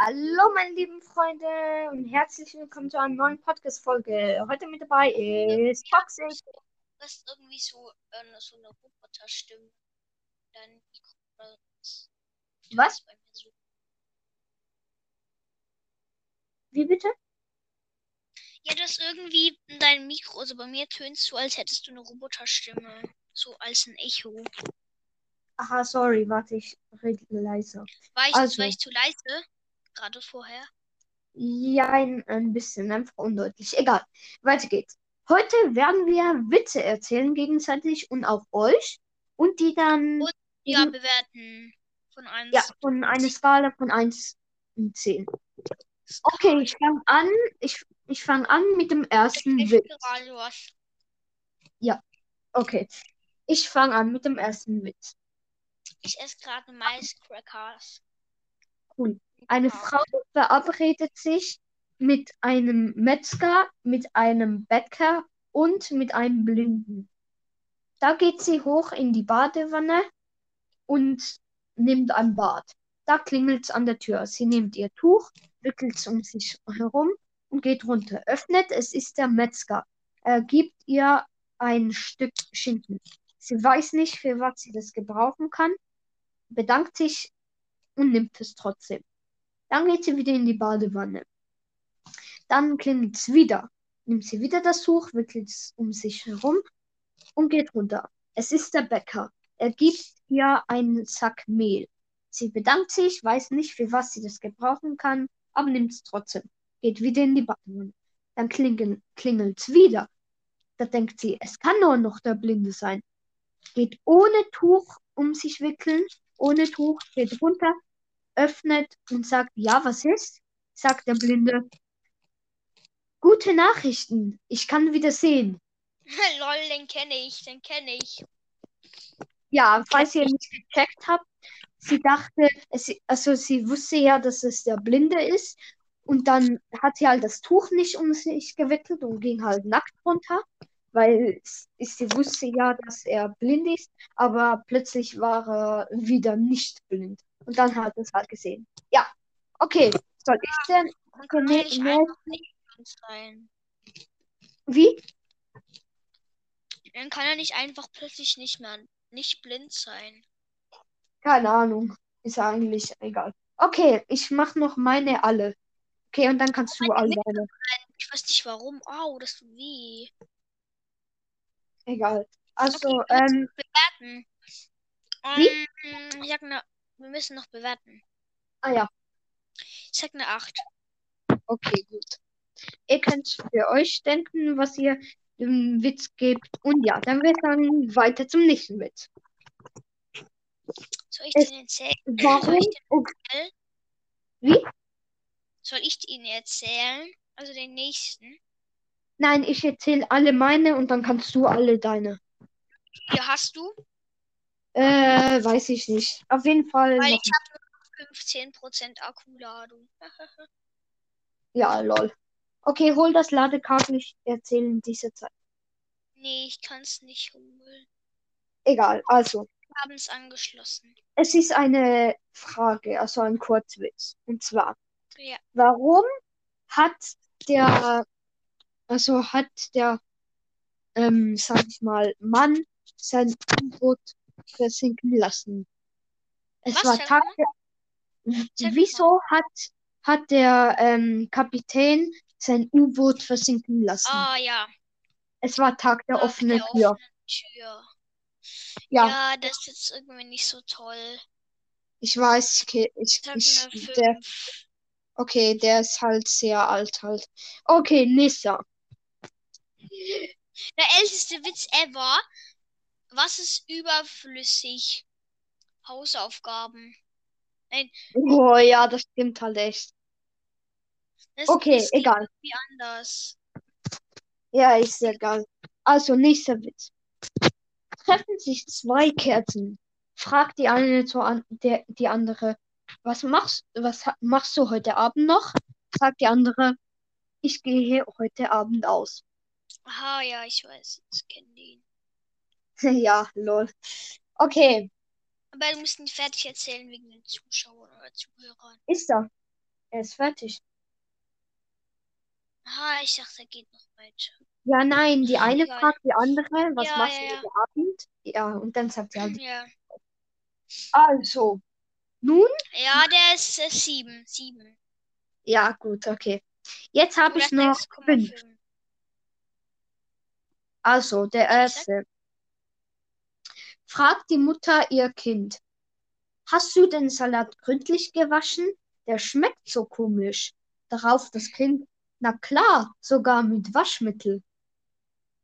Hallo, meine lieben Freunde und herzlich willkommen zu einer neuen Podcast-Folge. Heute mit dabei ist Toxic. Du hast irgendwie so, äh, so eine Roboterstimme. Dein Mikro. Was? Wie bitte? Ja, du hast irgendwie in deinem Mikro, also bei mir tönst du, als hättest du eine Roboterstimme. So als ein Echo. Aha, sorry, warte, ich rede leiser. War ich, Also. war ich zu leise? Gerade vorher. Ja, ein, bisschen, einfach undeutlich. Egal, weiter geht's. Heute werden wir Witze erzählen gegenseitig und auch euch und die dann Und- Ja, bewerten. Von 1. ja, von einer Skala von 1 und 10. Okay, ich fange an. Ich, ich fange an mit dem ersten Ich Witz. gerade was. Okay, ich fange an mit dem ersten Witz. Ich esse gerade Maiscrackers. Cool. Eine Frau verabredet sich mit einem Metzger, mit einem Bäcker und mit einem Blinden. Da geht sie hoch in die Badewanne und nimmt ein Bad. Da klingelt es an der Tür. Sie nimmt ihr Tuch, wickelt es um sich herum und geht runter. Öffnet, es ist der Metzger. Er gibt ihr ein Stück Schinken. Sie weiß nicht, für was sie das gebrauchen kann, bedankt sich und nimmt es trotzdem. Dann geht sie wieder in die Badewanne. Dann klingelt es wieder. Nimmt sie wieder das Tuch, wickelt es um sich herum und geht runter. Es ist der Bäcker. Er gibt ihr einen Sack Mehl. Sie bedankt sich, weiß nicht, für was sie das gebrauchen kann, aber nimmt es trotzdem. Geht wieder in die Badewanne. Dann klingelt es wieder. Da denkt sie, es kann nur noch der Blinde sein. Geht ohne Tuch um sich wickeln, ohne Tuch, geht runter, öffnet und sagt, ja, was ist? Sagt der Blinde. Gute Nachrichten, ich kann wieder sehen. Lol, den kenne ich, den kenne ich. Ja, falls ihr nicht gecheckt habt, sie dachte, es, also sie wusste ja, dass es der Blinde ist. Und dann hat sie halt das Tuch nicht um sich gewickelt und ging halt nackt runter, weil sie wusste ja, dass er blind ist, aber plötzlich war er wieder nicht blind. Und dann hat er es halt gesehen. Ja, okay. Soll ich denn? Kann blind sein. Wie? Dann kann er nicht einfach plötzlich nicht mehr nicht blind sein. Keine Ahnung. Ist eigentlich egal. Okay, ich mach noch meine alle. Okay, und dann kannst du alle. Ich weiß nicht warum. Au, das tut weh. Egal. Also, Okay, ähm, bewerten. Wie? Ähm, ich sag ne, wir müssen noch bewerten. ah ja, Ich sag eine 8. okay, gut. Ihr könnt für euch denken, was ihr dem Witz gebt. Und ja, dann wir sagen weiter zum nächsten Witz. Soll ich Es- den erzählen? Warum? Soll ich, den, Okay. Wie? soll ich ihn erzählen? Also den nächsten. Nein, ich erzähle alle meine und dann kannst du alle deine. Hier hast du, Äh, weiß ich nicht. Auf jeden Fall weil ich habe nur 15% Akkuladung. Ja, lol. Okay, hol das Ladekabel. Ich erzähle in dieser Zeit. nee, ich kann es nicht holen. Egal, also. Wir haben es angeschlossen. Es ist eine Frage, also ein Kurzwitz. Und zwar, Ja. warum hat der, also hat der, ähm, sag ich mal, Mann sein U-Boot versinken lassen? Es Was war Tag wieso hat, hat der ähm, Kapitän sein U-Boot versinken lassen? Ah ja. Es war Tag der Tag offenen der Tür. offenen Tür. Ja, Ja, das ist jetzt irgendwie nicht so toll. ich weiß, okay, ich, Ich ich, eine 5. der, okay, der ist halt sehr alt halt. Okay, Nissa. Der älteste Witz ever. Was ist überflüssig? Hausaufgaben. Oh ja, das stimmt halt echt. Das, Okay, das egal. irgendwie anders. Ja, ist egal. Also, nächster Witz. Treffen sich zwei Kerzen. Fragt die eine zur an der, die andere, was machst, was machst du heute Abend noch? Sagt die andere, ich gehe heute Abend aus. Aha, ja, ich weiß. Ich kenne den. Ja, lol. Okay, Aber du musst nicht fertig erzählen wegen den Zuschauern oder Zuhörern. ist er. Er ist fertig. Ah, ich dachte, er geht noch weiter. Ja, nein, die eine Egal. fragt die andere, was Ja, machst ja, du ja. heute Abend? Ja, und dann sagt sie halt, Ja. also, nun, Ja, der ist äh, sieben. Sieben. ja, gut, okay. Jetzt habe ich noch fünf. 6,5. Also, der erste. Fragt die Mutter ihr Kind, hast du den Salat gründlich gewaschen? Der schmeckt so komisch. Darauf das Kind, na klar, sogar mit Waschmittel.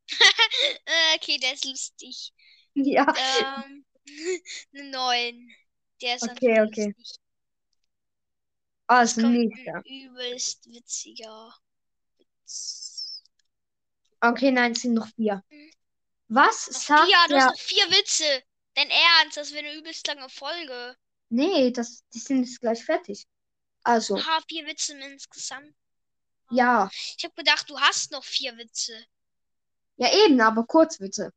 Okay, der ist lustig. Ja, Ähm, eine 9. Der ist Okay, okay. lustig. also Kommt nächster. ein übelst witziger Witz. Okay, nein, es sind noch vier. Mhm. Was sagt vier, du hast der... noch vier Witze. Dein Ernst, das wäre eine übelst lange Folge. Nee, das, die sind jetzt gleich fertig. Also, Aha, vier Witze insgesamt. ja. Ich habe gedacht, du hast noch vier Witze. Ja, eben, aber Kurzwitze.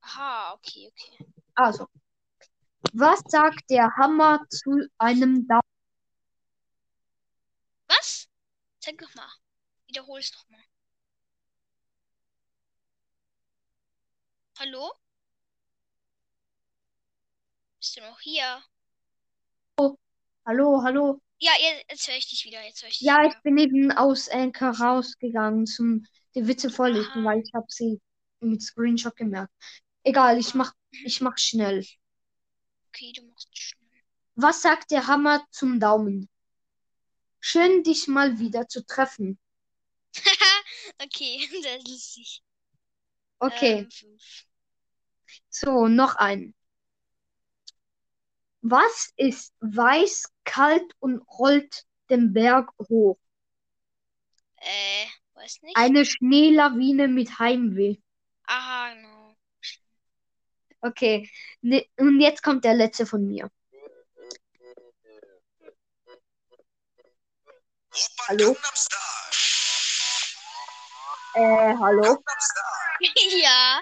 Aha, okay, okay. Also, was sagt der Hammer zu einem Daumen? Was? Sag noch mal. Wiederhol's noch Hallo? Bist du noch hier? Hallo, hallo. Ja, jetzt, höre ich dich wieder. Jetzt höre ich dich Ja, ich wieder. bin eben aus Anchor rausgegangen, zum die Witze vorlesen, Aha. weil ich habe sie mit Screenshot gemerkt. Egal, ich mach, ich mach schnell. Okay, du machst schnell. Was sagt der Hammer zum Daumen? Schön, dich mal wieder zu treffen. okay, das ist lustig. Okay, Ähm. So, noch ein. Was ist weiß, kalt und rollt den Berg hoch? Äh, weiß nicht. Eine Schneelawine mit Heimweh. Aha, genau. Okay, ne, und jetzt kommt der letzte von mir. Hallo? Äh, hallo? ja.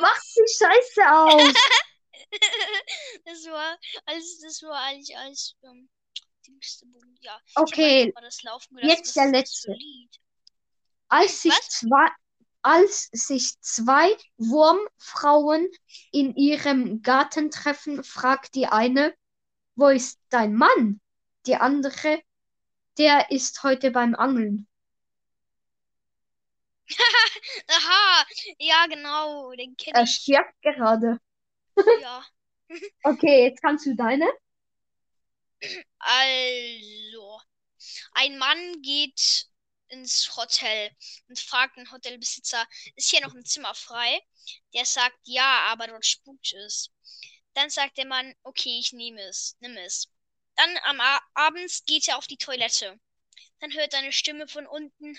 Mach die Scheiße aus! das war alles, das war eigentlich alles ähm, Dingste, ja. Okay, gelassen. jetzt der letzte. Als sich Was? zwei, als sich zwei Wurmfrauen in ihrem Garten treffen, fragt die eine, wo ist dein Mann? Die andere, der ist heute beim Angeln. Aha, ja, genau, den kenne Er ich. stirbt gerade. Ja. Okay, jetzt kannst du deine. Also, ein Mann geht ins Hotel und fragt den Hotelbesitzer, ist hier noch ein Zimmer frei? Der sagt ja, aber dort spukt es. Dann sagt der Mann, okay, ich nehme es, nimm es. Dann am A abends geht er auf die Toilette. Dann hört er eine Stimme von unten,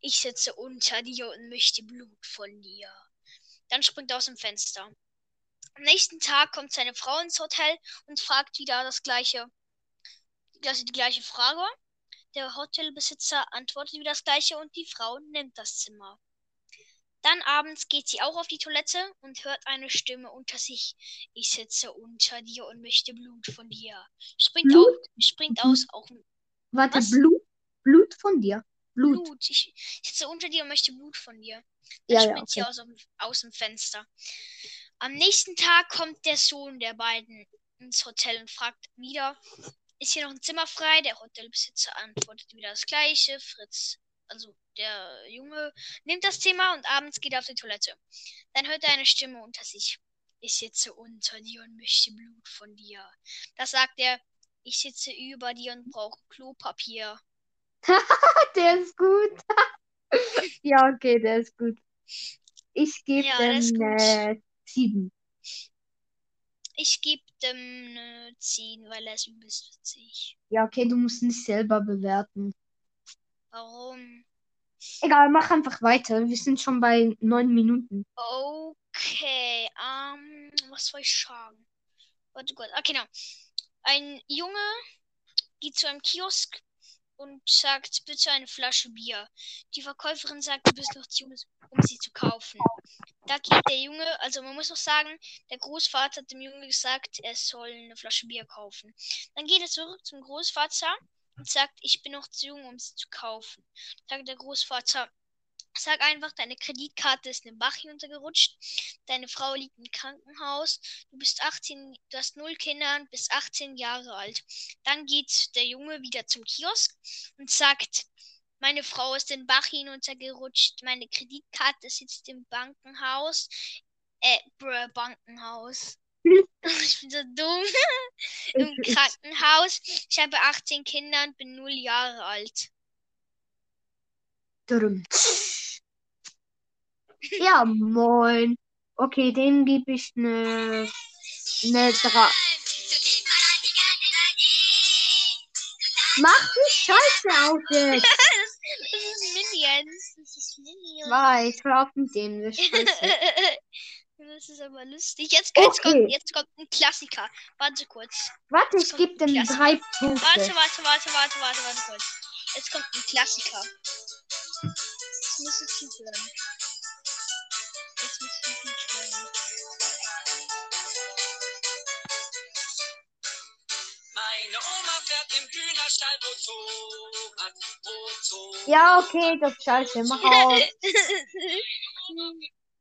ich sitze unter dir und möchte Blut von dir. Dann springt er aus dem Fenster. Am nächsten Tag kommt seine Frau ins Hotel und fragt wieder das gleiche, also die gleiche Frage. Der Hotelbesitzer antwortet wieder das gleiche und die Frau nimmt das Zimmer. Dann abends geht sie auch auf die Toilette und hört eine Stimme unter sich. Ich sitze unter dir und möchte Blut von dir. Springt, Blut? Auf, springt aus, auch Warte, Was? Blut? Blut von dir. Blut. Blut. Ich, ich sitze unter dir und möchte Blut von dir. Dann Ja, ja, springt sie okay. aus, dem- aus dem Fenster. Am nächsten Tag kommt der Sohn der beiden ins Hotel und fragt wieder, ist hier noch ein Zimmer frei? Der Hotelbesitzer antwortet wieder das gleiche. Fritz, also der Junge, nimmt das Zimmer und abends geht er auf die Toilette. Dann hört er eine Stimme unter sich. Ich sitze unter dir und möchte Blut von dir. Das sagt er, ich sitze über dir und brauche Klopapier. Der ist gut. Ja, okay, der ist gut. Ich gebe Ja, dem gut. äh, sieben. Ich gebe dem eine 10, weil er ist übelst witzig. Ja, okay, du musst nicht selber bewerten. Warum? Egal, mach einfach weiter. Wir sind schon bei neun Minuten. Okay, ähm, was soll ich sagen? Warte kurz. Ah, genau. Ein Junge geht zu einem Kiosk und sagt, bitte eine Flasche Bier. Die Verkäuferin sagt, du bist noch zu jung, um sie zu kaufen. Da geht der Junge, also man muss noch sagen, der Großvater hat dem Jungen gesagt, er soll eine Flasche Bier kaufen. Dann geht er zurück zum Großvater und sagt, ich bin noch zu jung, um sie zu kaufen. Sagt der Großvater, sag einfach, deine Kreditkarte ist in den Bach hinuntergerutscht, deine Frau liegt im Krankenhaus, du bist 18, du hast null Kinder und bist 18 Jahre alt. Dann geht der Junge wieder zum Kiosk und sagt, meine Frau ist den Bach hinuntergerutscht, meine Kreditkarte sitzt im Bankenhaus, äh, brr, Bankenhaus. Ich bin so dumm. Im Krankenhaus. Ich habe 18 Kinder und bin 0 Jahre alt. Ja, moin. Okay, dem gebe ich eine eine 3. Mach die Scheiße aus jetzt. Das ist Minions. Das ist Minions. Schlafen den wir Scheiße. Das ist aber lustig. Jetzt, jetzt, Okay. kommt, jetzt kommt ein Klassiker. Warte kurz. Warte, ich gebe dem drei Warte, Punkte. warte, warte, warte, warte, warte kurz. Jetzt kommt ein Klassiker. Jetzt musst du zuhören. Jetzt musst du zuhören. Meine Oma fährt im Hühnerstall, wozu hat, wozu. Ja, okay, das ist Scheiße, mach aus.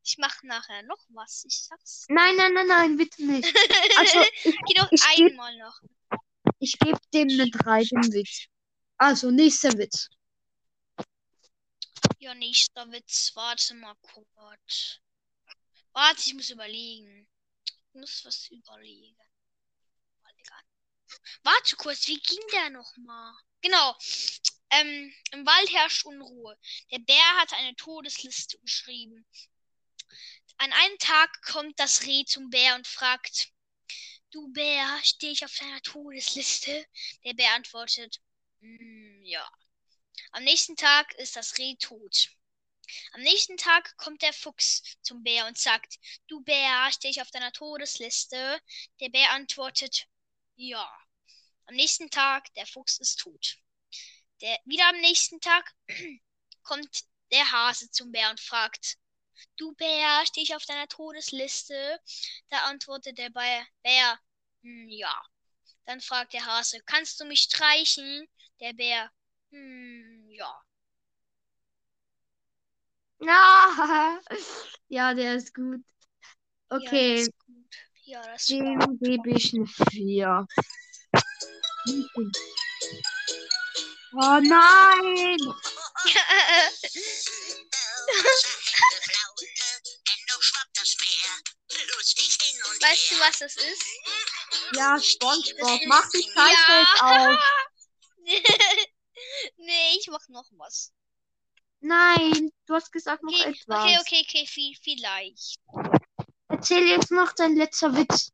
ich mach nachher noch was. Ich sag's. Nein, nein, nein, nein, bitte nicht. Also, ich, Geh doch ich geb- einmal noch. ich gebe dem eine 3, den Witz. Also, nächster Witz. Ja, nächster Witz. Warte mal kurz. Warte, ich muss überlegen. Ich muss was überlegen. Warte kurz, wie ging der nochmal? Genau. Ähm, Im Wald herrscht Unruhe. Der Bär hat eine Todesliste geschrieben. An einem Tag kommt das Reh zum Bär und fragt, Du Bär, stehe ich auf deiner Todesliste? Der Bär antwortet, "Mm, ja. Am nächsten Tag ist das Reh tot. Am nächsten Tag kommt der Fuchs zum Bär und sagt, Du Bär, stehe ich auf deiner Todesliste? Der Bär antwortet, ja. Am nächsten Tag, der Fuchs ist tot. Der, wieder am nächsten Tag kommt der Hase zum Bär und fragt, Du Bär, stehe ich auf deiner Todesliste? Da antwortet der Bär, Bär "Hm, ja. Dann fragt der Hase, kannst du mich streichen? Der Bär, hm, ja. Ja, ja, der ist gut. Ja, Okay, ist gut. Ja, das dem gebe ich eine 4. Oh nein! Weißt du, was das ist? Ja, Spongebob, mach die Scheiße Ja. auf. Ich mach noch was. Nein, du hast gesagt noch Okay, etwas. okay, okay, okay, viel, vielleicht. Erzähl jetzt noch dein letzter Witz.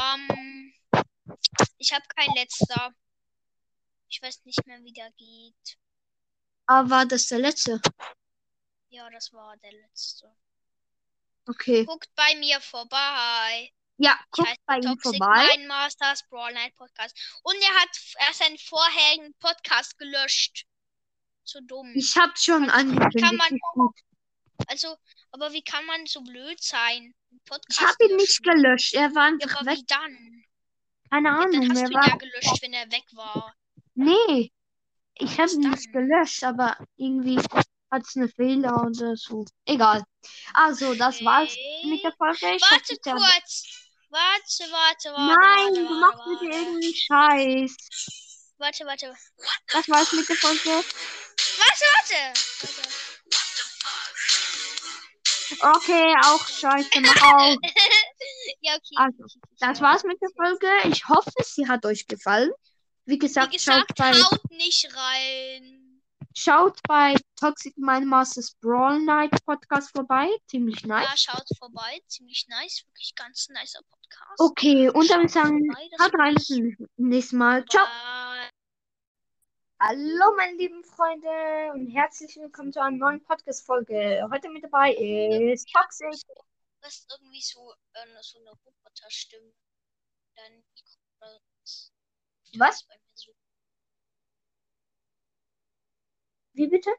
Ähm, ich habe kein letzter. Ich weiß nicht mehr, wie der geht. Aber war das der letzte? Ja, das war der letzte. Okay. Guckt bei mir vorbei. Ja, Ich guck heiße bei ihm vorbei. Mind Masters Brawl Night Podcast. Und er hat er hat seinen vorherigen Podcast gelöscht. So dumm. Ich hab's schon Kann angekündigt. man-. Also, aber wie kann man so blöd sein? Podcast Ich hab ihn nicht löschen? gelöscht. Er war Ja, aber weg. wie dann? Keine Ja, Ahnung. dann hast Er du ihn war. ja gelöscht, wenn er weg war. Nee. Ich hab Was ihn nicht gelöscht, aber irgendwie hat's eine Fehler oder so. Egal. Also, das war's mit der Folge. Ich Warte es hat- kurz. Warte, warte, warte. Nein, warte, du machst warte. bitte irgendeinen Scheiß. Warte, warte. Das war's mit der Folge. Warte, warte. warte. Okay, auch scheiße, mach auf. ja, okay. Also, Das war's mit der Folge. Ich hoffe, sie hat euch gefallen. Wie gesagt, Wie gesagt, schaut, bei, haut nicht rein. Schaut bei Toxic Mind Masters Brawl Night Podcast vorbei. Ziemlich nice. Ja, schaut vorbei. Ziemlich nice. Wirklich ganz nicer Podcast. Okay, und dann sagen, haut rein, bis zum nächsten Mal. Ciao. Bye. Hallo, meine lieben Freunde und herzlich willkommen zu einer neuen Podcast-Folge. Heute mit dabei ist Toxic. Du hast irgendwie so, äh, so eine Roboterstimme. Oder was? Was? Wie bitte?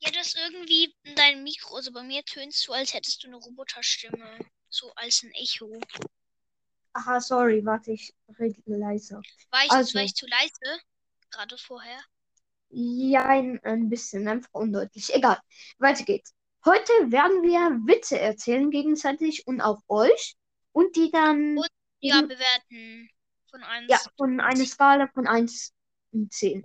Ja, du hast irgendwie in deinem Mikro, also bei mir tönst du, als hättest du eine Roboterstimme. So als ein Echo. Aha, sorry, warte, ich rede leiser. War ich, Also. war ich zu leise? Gerade vorher. Ja, ein, ein bisschen, einfach undeutlich. Egal, weiter geht's. Heute werden wir Witze erzählen gegenseitig und auch euch und die dann Und- Ja, bewerten. Von 1. ja, von einer Skala von 1 und 10.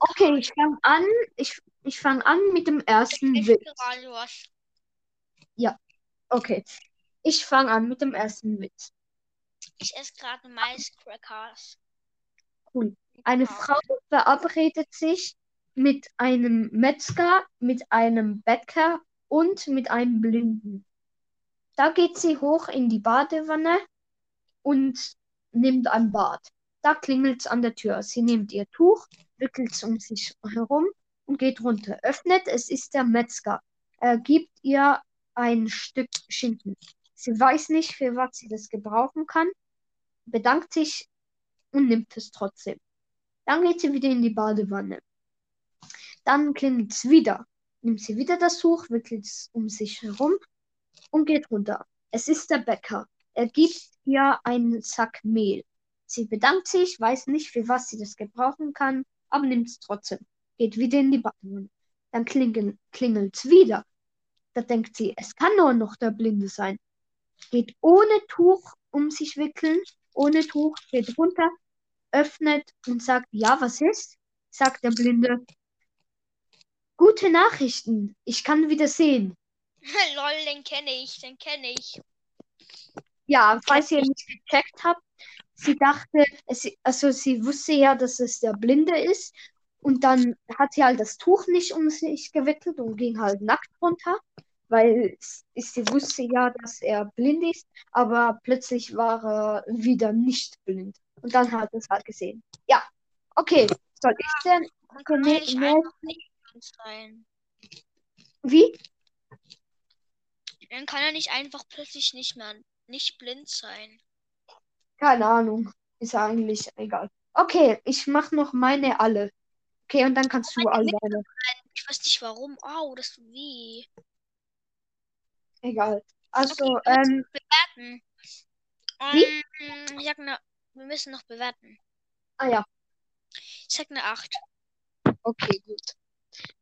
Okay, ich fange an. Ich, ich fange an mit dem ersten Ich Witz. gerade was. Okay, ich fange an mit dem ersten Witz. Ich esse gerade Maiscrackers. Cool. Eine Frau verabredet sich mit einem Metzger, mit einem Bäcker und mit einem Blinden. Da geht sie hoch in die Badewanne und nimmt ein Bad. Da klingelt es an der Tür. Sie nimmt ihr Tuch, wickelt es um sich herum und geht runter. Öffnet, es ist der Metzger. Er gibt ihr ein Stück Schinken. Sie weiß nicht, für was sie das gebrauchen kann, bedankt sich und nimmt es trotzdem. Dann geht sie wieder in die Badewanne. Dann klingelt es wieder. Nimmt sie wieder das Tuch, wickelt es um sich herum und geht runter. Es ist der Bäcker. Er gibt ihr einen Sack Mehl. Sie bedankt sich, weiß nicht, für was sie das gebrauchen kann, aber nimmt es trotzdem. Geht wieder in die Badewanne. Dann klingelt es wieder. Da denkt sie, es kann nur noch der Blinde sein. Geht ohne Tuch um sich wickeln, ohne Tuch, geht runter, öffnet und sagt, ja, was ist? Sagt der Blinde. Gute Nachrichten, ich kann wieder sehen. Lol, den kenne ich, den kenne ich. Ja, falls ihr nicht gecheckt habt, sie dachte, es, also sie wusste ja, dass es der Blinde ist. Und dann hat sie halt das Tuch nicht um sich gewickelt und ging halt nackt runter, weil sie wusste ja, dass er blind ist, aber plötzlich war er wieder nicht blind. Und dann hat es halt gesehen. Ja, okay. Soll ich denn? Kann ja nicht sein. Wie? Man kann ja nicht einfach plötzlich nicht mehr nicht blind sein. Keine Ahnung. Ist eigentlich egal. Okay, ich mach noch meine alle. Okay, und dann kannst du alle deine. Ich weiß nicht warum. Au, das tut weh. Egal. Also, Okay, wir müssen ähm, bewerten. Wie? Ähm, ich sag ne, wir müssen noch bewerten. ah ja, Ich sag eine 8. okay, gut.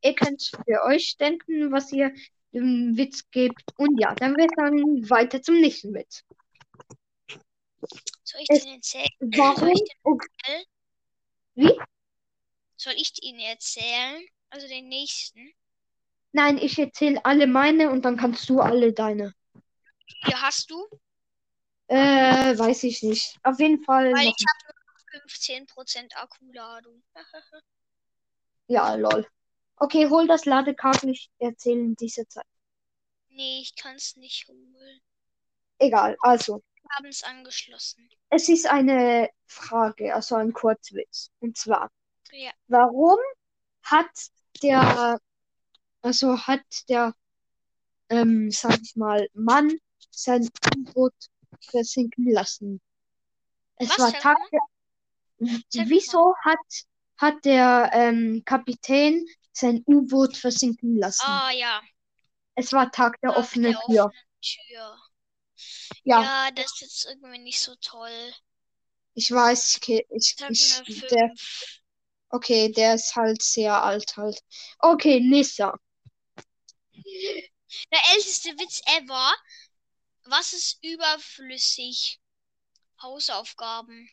Ihr könnt für euch denken, was ihr dem Witz gebt. Und ja, dann wir sagen weiter zum nächsten Witz. Soll ich den erzählen? Warum? Soll den. Wie? soll ich ihn erzählen? Also den nächsten. Nein, ich erzähle alle meine und dann kannst du alle deine. Hier hast du. Äh, weiß ich nicht. Auf jeden Fall Weil noch. ich habe nur 15% Akkuladung. Ja, lol. Okay, hol das Ladekabel. Ich erzähle in dieser Zeit. nee, ich kann es nicht holen. Egal, also. Haben es angeschlossen. Es ist eine Frage, also ein Kurzwitz. Und zwar, Ja. warum hat der, also hat der, ähm, sag ich mal, Mann sein U-Boot versinken lassen? Es Was, war Tag der, wieso hat, hat der ähm, Kapitän sein U-Boot versinken lassen? Ah ja. Es war Tag der Tag offenen der Tür. offenen Tür. Ja, Ja, das ist jetzt irgendwie nicht so toll. ich weiß, ich, ich, Ich der, 5. Okay, der ist halt sehr alt halt. Okay, Nissa. Der älteste Witz ever. Was ist überflüssig? Hausaufgaben.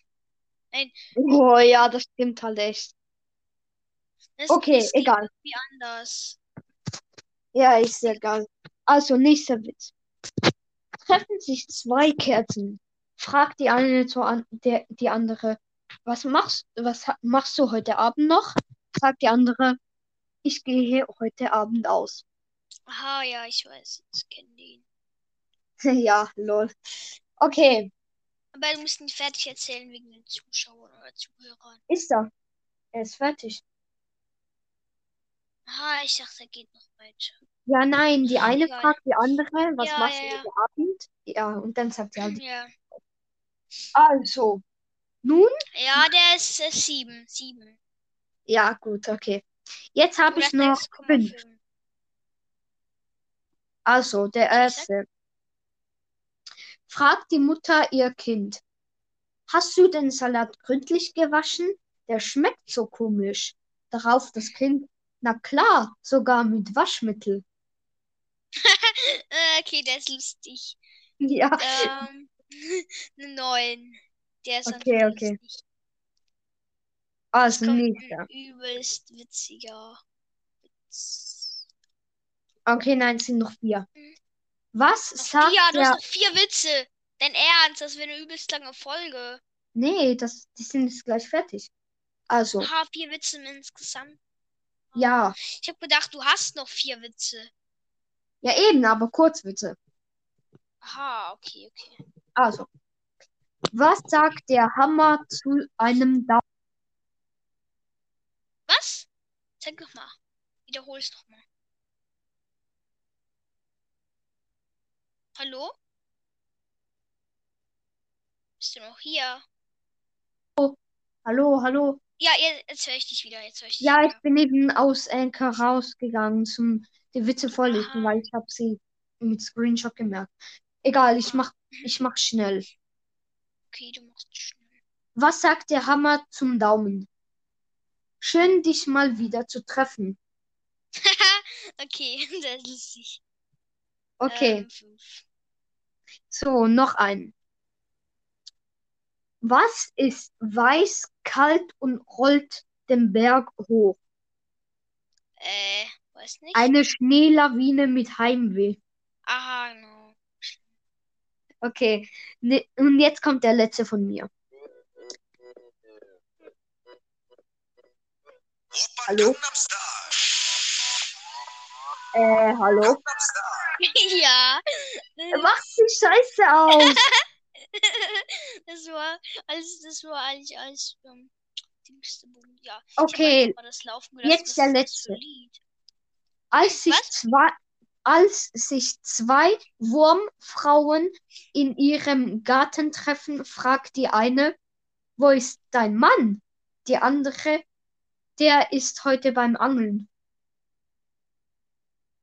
Oh ja, das stimmt halt echt. Das Okay, ist egal. irgendwie anders. Ja, ist egal. Also, nächster Witz. Treffen sich zwei Kerzen. Fragt die eine zur an der, die andere, was machst, was machst du heute Abend noch? Sagt die andere, ich gehe heute Abend aus. Aha, ja, ich weiß. Ich kenne den. Ja, lol. Okay, Aber du musst ihn fertig erzählen wegen den Zuschauern oder Zuhörern. ist er. Er ist fertig. Aha, ich dachte, er geht noch weiter. Ja, nein, die eine Egal. fragt die andere, was Ja, machst ja, du ja. heute Abend? Ja, und dann sagt sie halt, Ja. also, nun, Ja, der ist äh, sieben. Sieben. ja, gut, okay. Jetzt habe ich noch fünf. 6,5. Also, der erste. fragt die Mutter ihr Kind. Hast du den Salat gründlich gewaschen? Der schmeckt so komisch. Darauf das Kind. Na klar, sogar mit Waschmittel. Äh, okay, der ist lustig. Ja, Ähm, eine 9. Der ist Okay, okay. lustig. also Kommt nicht. ein übelst witziger Witz. Okay, nein, es sind noch vier. Mhm. Was Noch sagt vier, du der... hast noch vier Witze. Dein Ernst, das wäre eine übelst lange Folge. Nee, das, die sind jetzt gleich fertig. Also, Aha, vier Witze insgesamt. ja. Ich habe gedacht, du hast noch vier Witze. Ja, eben, aber Kurzwitze. Aha, okay, okay. Also, was sagt der Hammer zu einem Daumen? Was? Sag noch mal. Wiederhol's noch mal. Hallo? Bist du noch hier? Hallo, hallo. Ja, jetzt, jetzt höre ich dich wieder. Jetzt höre ich dich Ja, ich wieder. bin eben aus Anchor rausgegangen, zum die Witze vorlesen, weil ich habe sie mit Screenshot gemerkt. Egal, ich mach, ich mach schnell. Okay, du machst schnell. Was sagt der Hammer zum Daumen? Schön, dich mal wieder zu treffen. okay, das ist lustig. Okay, Ähm, so, noch ein. Was ist weiß, kalt und rollt den Berg hoch? Äh, weiß nicht. Eine Schneelawine mit Heimweh. Aha, genau. Okay, ne, und jetzt kommt der letzte von mir. Hallo? Äh, hallo? Ja. Mach die Scheiße aus! Das war alles, das war eigentlich alles ähm, Dingste, ja. Okay, mal das laufen gelassen. jetzt der das letzte. Lied? Als sich Was? zwei, als sich zwei Wurmfrauen in ihrem Garten treffen, fragt die eine, wo ist dein Mann? Die andere, der ist heute beim Angeln.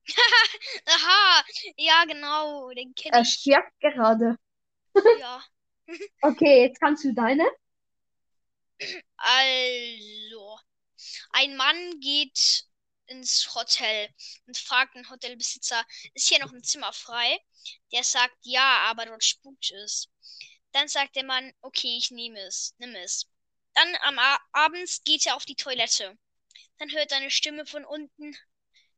Aha, ja, genau, den kenne Er ich. stirbt gerade. Ja. Okay, jetzt kannst du deine. Also, ein Mann geht ins Hotel und fragt den Hotelbesitzer, ist hier noch ein Zimmer frei? Der sagt ja, aber dort spukt es. Dann sagt der Mann, okay, ich nehme es, nimm es. Dann am abends geht er auf die Toilette. Dann hört eine Stimme von unten.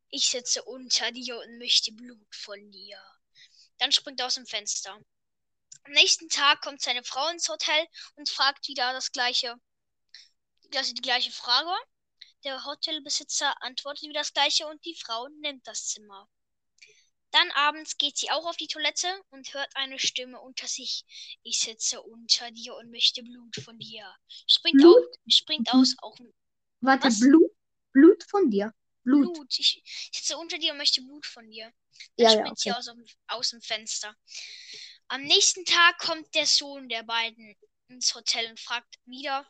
Ich sitze unter dir und möchte Blut von dir. Dann springt er aus dem Fenster. Am nächsten Tag kommt seine Frau ins Hotel und fragt wieder das gleiche, also die gleiche Frage. Der Hotelbesitzer antwortet wieder das gleiche und die Frau nimmt das Zimmer. Dann abends geht sie auch auf die Toilette und hört eine Stimme unter sich. Ich sitze unter dir und möchte Blut von dir. Springt, Blut? Auf, springt aus, auch Warte, Was? Blut? Blut von dir. Blut. Blut. Ich, ich sitze unter dir und möchte Blut von dir. Dann Ja, ja, springt sie okay. aus, dem- aus dem Fenster. Am nächsten Tag kommt der Sohn der beiden ins Hotel und fragt wieder,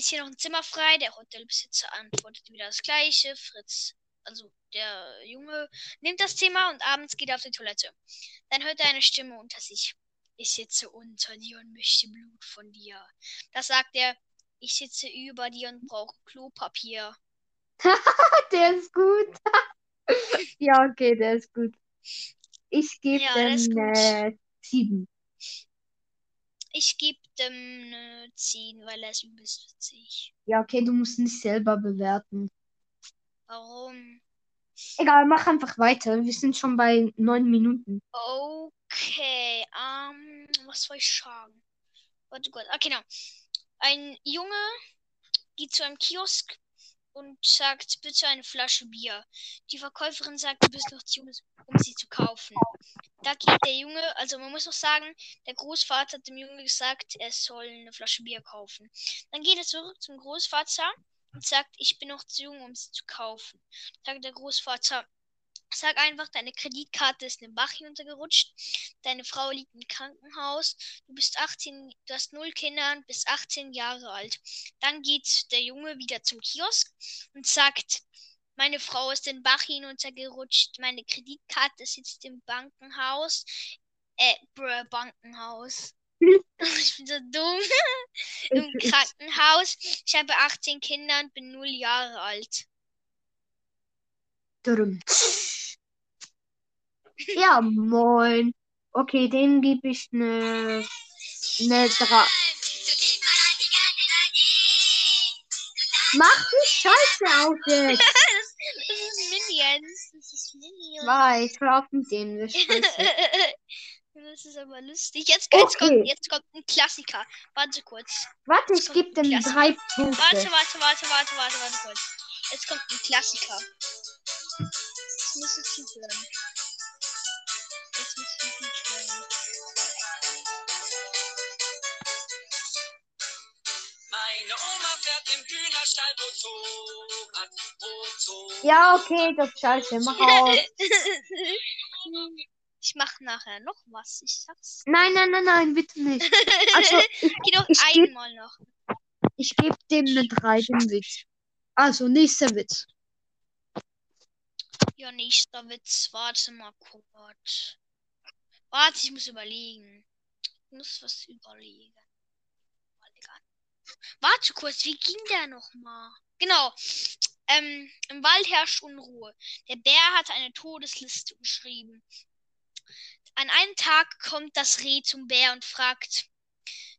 ist hier noch ein Zimmer frei? Der Hotelbesitzer antwortet wieder das gleiche. Fritz, also der Junge, nimmt das Zimmer und abends geht er auf die Toilette. Dann hört er eine Stimme unter sich. Ich sitze unter dir und möchte Blut von dir. Das sagt er, ich sitze über dir und brauche Klopapier. Der ist gut. Ja, okay, der ist gut. Ich gebe Ja, dem äh, sieben. Ich gebe dem eine 10, weil er ist übelst witzig. Ja, okay, du musst nicht selber bewerten. Warum? Egal, mach einfach weiter. Wir sind schon bei neun Minuten. Okay, ähm, was soll ich sagen? Warte kurz. Ah, genau. Ein Junge geht zu einem Kiosk und sagt, bitte eine Flasche Bier. Die Verkäuferin sagt, du bist noch zu jung, um sie zu kaufen. Da geht der Junge, also man muss noch sagen, der Großvater hat dem Jungen gesagt, er soll eine Flasche Bier kaufen. Dann geht er zurück zum Großvater und sagt, ich bin noch zu jung, um sie zu kaufen. Sagt der Großvater, sag einfach, deine Kreditkarte ist in den Bach hinuntergerutscht, deine Frau liegt im Krankenhaus, du bist 18, du hast null Kinder und bist 18 Jahre alt. Dann geht der Junge wieder zum Kiosk und sagt, meine Frau ist den Bach hinuntergerutscht, meine Kreditkarte sitzt im Bankenhaus, Äh, Br Bankenhaus. Ich bin so dumm. Im Krankenhaus. Ich habe 18 Kinder und bin 0 Jahre alt. Drum. Ja, moin. Okay, dem gebe ich eine eine drei. Mach die Scheiße aus jetzt. Das ist Minions. Das ist Minions. Weiß, hör auf mit denen. Das. Das ist aber lustig. Jetzt, jetzt, Okay. kommt, jetzt kommt ein Klassiker. Warte kurz. Warte, ich gebe dem drei Warte, Punkte. warte, warte, warte, warte, warte kurz. Jetzt kommt ein Klassiker. Jetzt musst du zuhören. Jetzt musst du zuhören. Meine Oma fährt im Hühnerstall Motorrad, Motorrad. Ja, okay, das ist scheiße. Mach aus. Ich mach nachher noch was. Ich sag's. Nein, nein, nein, nein, bitte nicht. Also, ich, Geh doch ich geb- einmal noch. ich gebe dem eine 3, den Witz. Also, nächster Witz. Ja, nächster Witz. Warte mal kurz. Warte, ich muss überlegen. Ich muss was. Überlegen. Warte kurz, wie ging der nochmal? Genau. Ähm, Im Wald herrscht Unruhe. Der Bär hat eine Todesliste geschrieben. An einem Tag kommt das Reh zum Bär und fragt,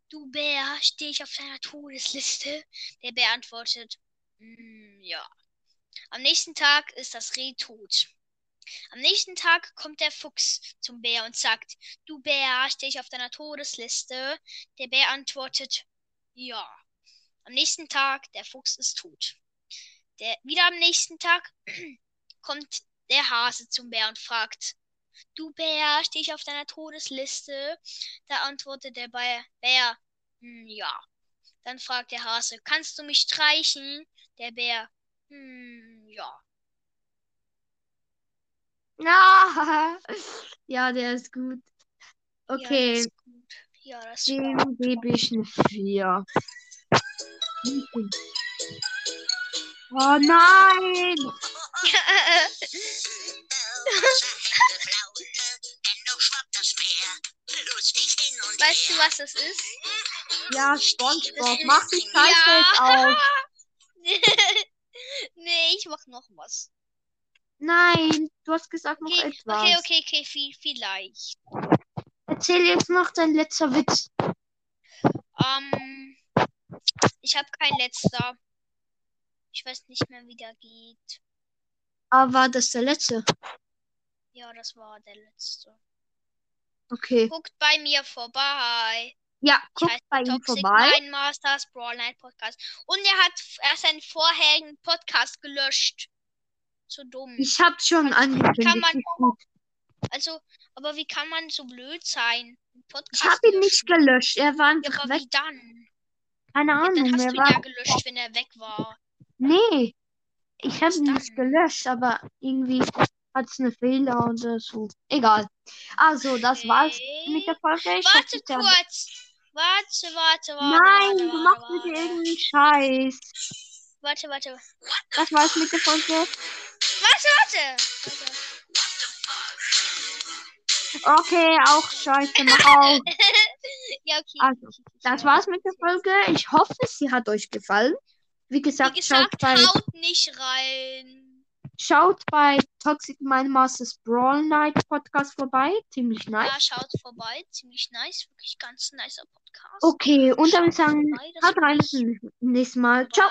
Du Bär, stehe ich auf deiner Todesliste? Der Bär antwortet, "Mm, ja. Am nächsten Tag ist das Reh tot. Am nächsten Tag kommt der Fuchs zum Bär und sagt, Du Bär, stehe ich auf deiner Todesliste? Der Bär antwortet, ja. Am nächsten Tag, der Fuchs ist tot. Der, wieder am nächsten Tag kommt der Hase zum Bär und fragt, Du Bär, stehe ich auf deiner Todesliste? Da antwortet der Bär, Bär "Hm, ja. Dann fragt der Hase, kannst du mich streichen? Der Bär, hm, ja. Ja, ja, der ist gut. Ja, Okay, das ist gut. Ja, das gebe ich eine 4. Oh nein! Weißt du, was das ist? Ja, SpongeBob, mach die Scheiße jetzt Ja. auf. nee, ich mach noch was. Nein, du hast gesagt noch Okay, etwas. okay, okay, okay, viel, vielleicht. Erzähl jetzt noch dein letzter Witz. Ähm, ich habe kein letzter. Ich weiß nicht mehr, wie der geht. Aber war das der letzte? Ja, das war der letzte. Okay. Guckt bei mir vorbei. Ja, Ich guck heiße bei ihm Toxic vorbei. Mind Masters Brawl Night Podcast. Und er hat er seinen vorherigen Podcast gelöscht. So dumm. Ich hab's schon Kann- angekündigt. kann man-. Also, aber wie kann man so blöd sein? Podcast Ich hab ihn nicht gelöscht. Er war Ja, einfach aber weg. wie dann? Keine Ja, Ahnung. dann hast du ihn war. ja gelöscht, wenn er weg war. Nee. Ich habe ihn nicht gelöscht, aber irgendwie hat es eine Fehler oder so. Egal. Also, das war's mit der Folge. Ich Warte kurz. Warte, warte, warte. Nein, warte, du machst bitte warte. irgendeinen Scheiß. Warte, warte. Das war's mit der Folge. Warte, warte. warte. Okay, auch scheiße, mach auf. ja, okay. Also, Das war's mit der Folge. Ich hoffe, sie hat euch gefallen. Wie gesagt, Wie schaut gesagt, bei, haut nicht rein. schaut bei Toxic Mind Masters Brawl Night Podcast vorbei. Ziemlich nice. Ja, schaut vorbei. Ziemlich nice. Wirklich ganz nicer Podcast. Okay, und dann Schaut sagen, haut rein, bis zum nächsten Mal. Ciao.